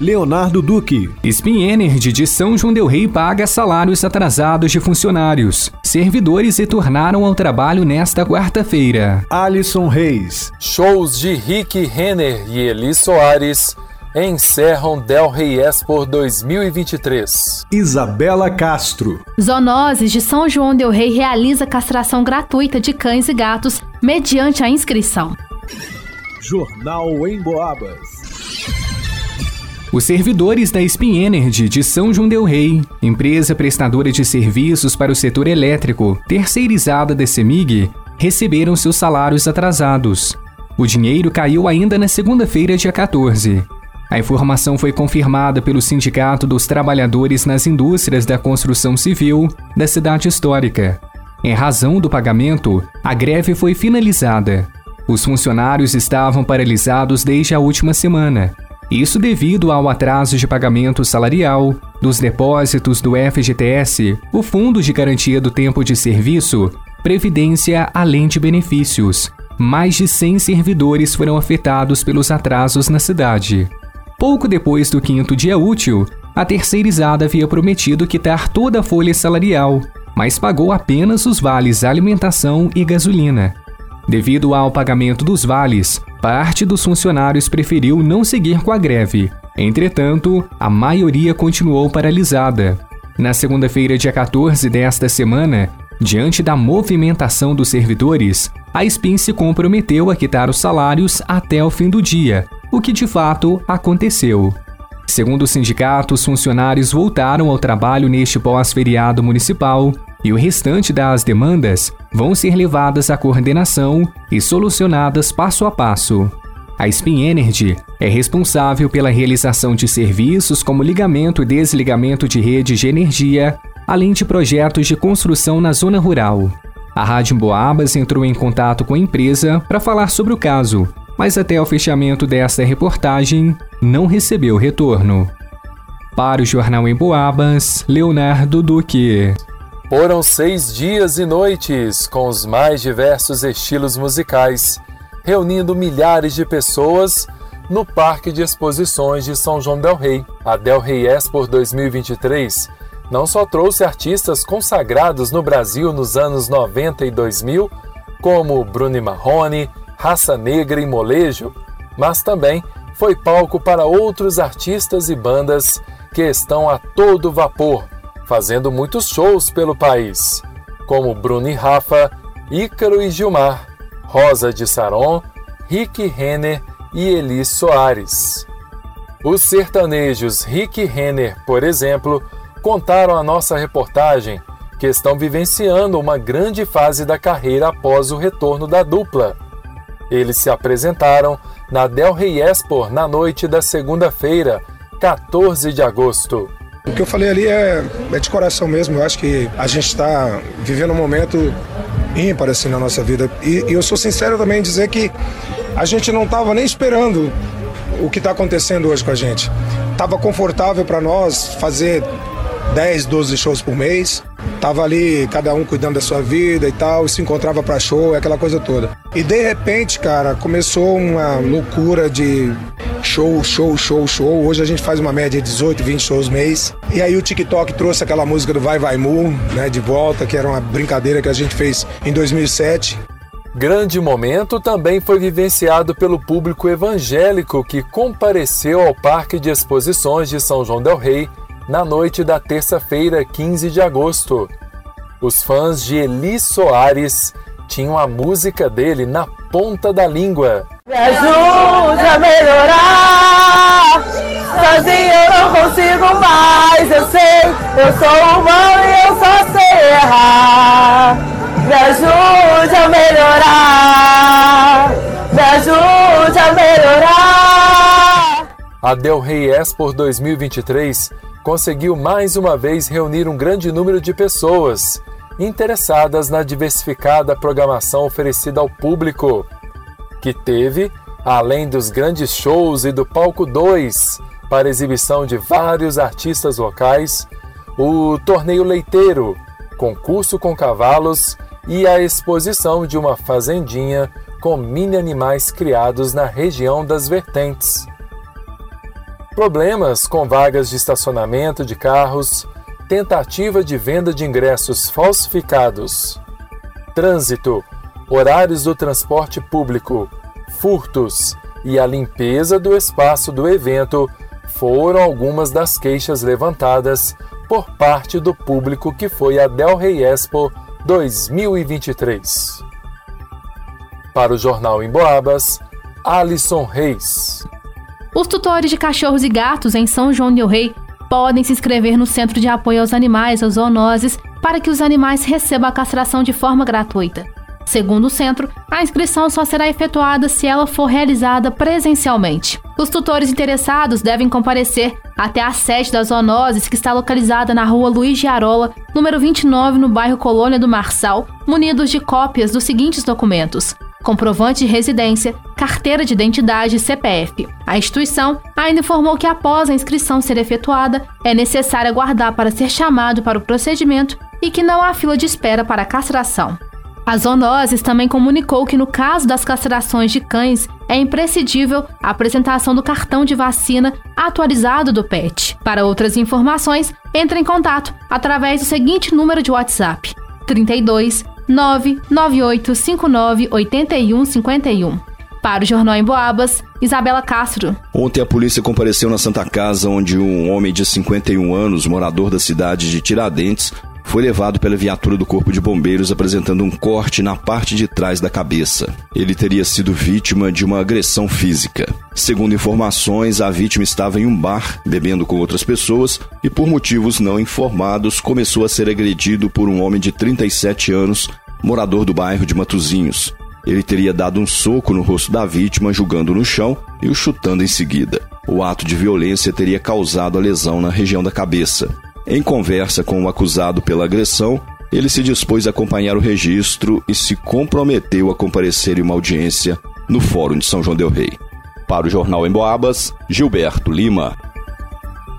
Leonardo Duque. Spin Energy de São João del Rei paga salários atrasados de funcionários. Servidores retornaram ao trabalho nesta quarta-feira. Alisson Reis. Shows de Rick Renner e Eli Soares encerram Del Rey Expo 2023. Isabela Castro. Zonoses de São João del Rei realiza castração gratuita de cães e gatos mediante a inscrição. Jornal em Boabas. Os servidores da Spin Energy de São João del Rei, empresa prestadora de serviços para o setor elétrico, terceirizada da CEMIG, receberam seus salários atrasados. O dinheiro caiu ainda na segunda-feira, dia 14. A informação foi confirmada pelo Sindicato dos Trabalhadores nas Indústrias da Construção Civil da cidade histórica. Em razão do pagamento, a greve foi finalizada. Os funcionários estavam paralisados desde a última semana. Isso devido ao atraso de pagamento salarial, dos depósitos do FGTS, o Fundo de Garantia do Tempo de Serviço, Previdência além de benefícios. Mais de 100 servidores foram afetados pelos atrasos na cidade. Pouco depois do quinto dia útil, a terceirizada havia prometido quitar toda a folha salarial, mas pagou apenas os vales alimentação e gasolina. Devido ao pagamento dos vales, parte dos funcionários preferiu não seguir com a greve. Entretanto, a maioria continuou paralisada. Na segunda-feira, dia 14 desta semana, diante da movimentação dos servidores, a SPIN se comprometeu a quitar os salários até o fim do dia, o que de fato aconteceu. Segundo o sindicato, os funcionários voltaram ao trabalho neste pós-feriado municipal e o restante das demandas vão ser levadas à coordenação e solucionadas passo a passo. A Spin Energy é responsável pela realização de serviços como ligamento e desligamento de redes de energia, além de projetos de construção na zona rural. A Rádio Boabas entrou em contato com a empresa para falar sobre o caso, mas até o fechamento desta reportagem não recebeu retorno. Para o Jornal em Boabas, Leonardo Duque. Foram seis dias e noites com os mais diversos estilos musicais, reunindo milhares de pessoas no Parque de Exposições de São João Del Rei. A Del Rey Expo 2023 não só trouxe artistas consagrados no Brasil nos anos 90 e 2000, como Bruni Marrone, Raça Negra e Molejo, mas também foi palco para outros artistas e bandas que estão a todo vapor fazendo muitos shows pelo país, como Bruno e Rafa, Ícaro e Gilmar, Rosa de Saron, Rick Renner e Eli Soares. Os sertanejos Rick Renner, por exemplo, contaram à nossa reportagem que estão vivenciando uma grande fase da carreira após o retorno da dupla. Eles se apresentaram na Del Rey Expo na noite da segunda-feira, 14 de agosto. O que eu falei ali é, é de coração mesmo. Eu acho que a gente está vivendo um momento ímpar assim na nossa vida. E, e eu sou sincero também em dizer que a gente não estava nem esperando o que está acontecendo hoje com a gente. Tava confortável para nós fazer 10, 12 shows por mês. Tava ali, cada um cuidando da sua vida e tal, e se encontrava para show, aquela coisa toda. E de repente, cara, começou uma loucura de show, show, show, show. Hoje a gente faz uma média de 18, 20 shows mês. E aí o TikTok trouxe aquela música do Vai Vai Mu, né, de volta, que era uma brincadeira que a gente fez em 2007. Grande momento também foi vivenciado pelo público evangélico que compareceu ao Parque de Exposições de São João del Rei na noite da terça-feira, 15 de agosto. Os fãs de Eli Soares tinham a música dele na ponta da língua. Me ajude a melhorar. Sozinho eu não consigo mais. Eu sei, eu sou humano e eu só sei errar. Me ajude a melhorar. Me ajude a melhorar. A Del Rey Expo 2023 conseguiu mais uma vez reunir um grande número de pessoas interessadas na diversificada programação oferecida ao público, que teve, além dos grandes shows e do palco 2, para exibição de vários artistas locais, o torneio leiteiro, concurso com cavalos e a exposição de uma fazendinha com mini animais criados na região das vertentes. Problemas com vagas de estacionamento de carros, tentativa de venda de ingressos falsificados, trânsito, horários do transporte público, furtos e a limpeza do espaço do evento foram algumas das queixas levantadas por parte do público que foi a Del Rey Expo 2023. Para o Jornal em Boabas, Alisson Reis. Os tutores de cachorros e gatos em São João del Rei podem se inscrever no Centro de Apoio aos Animais, as zoonoses, para que os animais recebam a castração de forma gratuita. Segundo o centro, a inscrição só será efetuada se ela for realizada presencialmente. Os tutores interessados devem comparecer até a sede das zoonoses, que está localizada na rua Luiz de Arola, número 29, no bairro Colônia do Marçal, munidos de cópias dos seguintes documentos: comprovante de residência, carteira de identidade e CPF. A instituição ainda informou que após a inscrição ser efetuada, é necessário aguardar para ser chamado para o procedimento e que não há fila de espera para a castração. A Zoonoses também comunicou que no caso das castrações de cães é imprescindível a apresentação do cartão de vacina atualizado do PET. Para outras informações, entre em contato através do seguinte número de WhatsApp: 32 99859 8151. Para o Jornal em Boabas, Isabela Castro. Ontem a polícia compareceu na Santa Casa, onde um homem de 51 anos, morador da cidade de Tiradentes, foi levado pela viatura do Corpo de Bombeiros apresentando um corte na parte de trás da cabeça. Ele teria sido vítima de uma agressão física. Segundo informações, a vítima estava em um bar bebendo com outras pessoas e, por motivos não informados, começou a ser agredido por um homem de 37 anos, morador do bairro de Matuzinhos. Ele teria dado um soco no rosto da vítima, jogando no chão e o chutando em seguida. O ato de violência teria causado a lesão na região da cabeça. Em conversa com o acusado pela agressão, ele se dispôs a acompanhar o registro e se comprometeu a comparecer em uma audiência no Fórum de São João Del Rei. Para o Jornal em Boabas, Gilberto Lima.